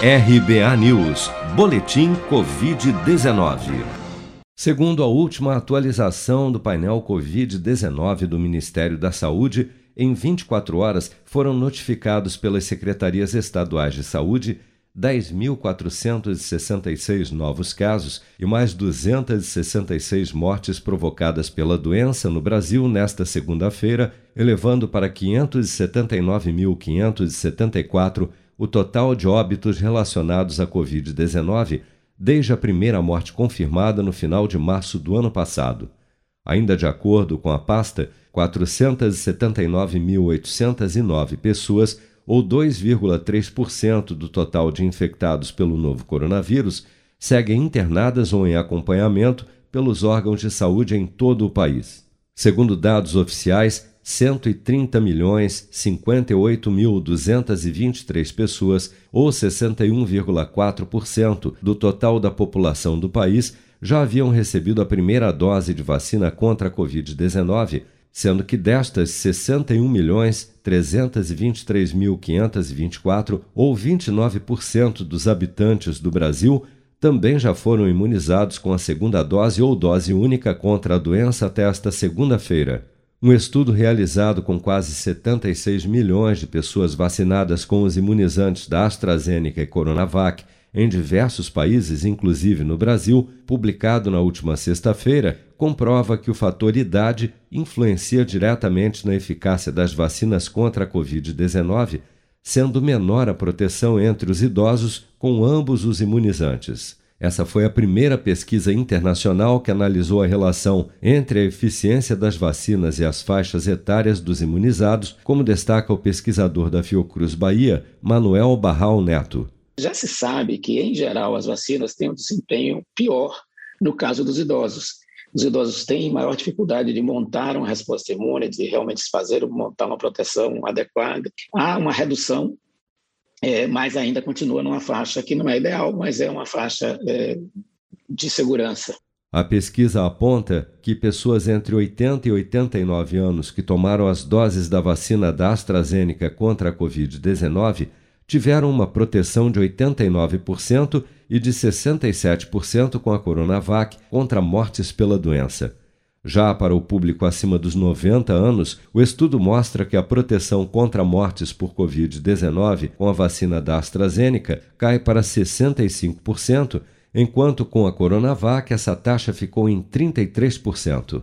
RBA News, Boletim Covid-19. Segundo a última atualização do painel Covid-19 do Ministério da Saúde, em 24 horas foram notificados pelas secretarias estaduais de saúde 10.466 novos casos e mais 266 mortes provocadas pela doença no Brasil nesta segunda-feira, elevando para 579.574 o total de óbitos relacionados à Covid-19 desde a primeira morte confirmada no final de março do ano passado. Ainda de acordo com a pasta, 479.809 pessoas, ou 2,3% do total de infectados pelo novo coronavírus, seguem internadas ou em acompanhamento pelos órgãos de saúde em todo o país. Segundo dados oficiais, 130 milhões 58 mil 223 pessoas, ou 61,4% do total da população do país, já haviam recebido a primeira dose de vacina contra a Covid-19, sendo que destas 61 milhões 323 mil 524, ou 29% dos habitantes do Brasil, também já foram imunizados com a segunda dose ou dose única contra a doença até esta segunda-feira. Um estudo realizado com quase 76 milhões de pessoas vacinadas com os imunizantes da AstraZeneca e Coronavac em diversos países, inclusive no Brasil, publicado na última sexta-feira, comprova que o fator idade influencia diretamente na eficácia das vacinas contra a Covid-19, sendo menor a proteção entre os idosos com ambos os imunizantes. Essa foi a primeira pesquisa internacional que analisou a relação entre a eficiência das vacinas e as faixas etárias dos imunizados, como destaca o pesquisador da Fiocruz Bahia, Manuel Barral Neto. Já se sabe que, em geral, as vacinas têm um desempenho pior no caso dos idosos. Os idosos têm maior dificuldade de montar uma resposta imune, de realmente fazer, montar uma proteção adequada. Há uma redução é, mas ainda continua numa faixa que não é ideal, mas é uma faixa é, de segurança. A pesquisa aponta que pessoas entre 80 e 89 anos que tomaram as doses da vacina da AstraZeneca contra a Covid-19 tiveram uma proteção de 89% e de 67% com a Coronavac contra mortes pela doença. Já para o público acima dos 90 anos, o estudo mostra que a proteção contra mortes por Covid-19 com a vacina da AstraZeneca cai para 65%, enquanto com a Coronavac essa taxa ficou em 33%.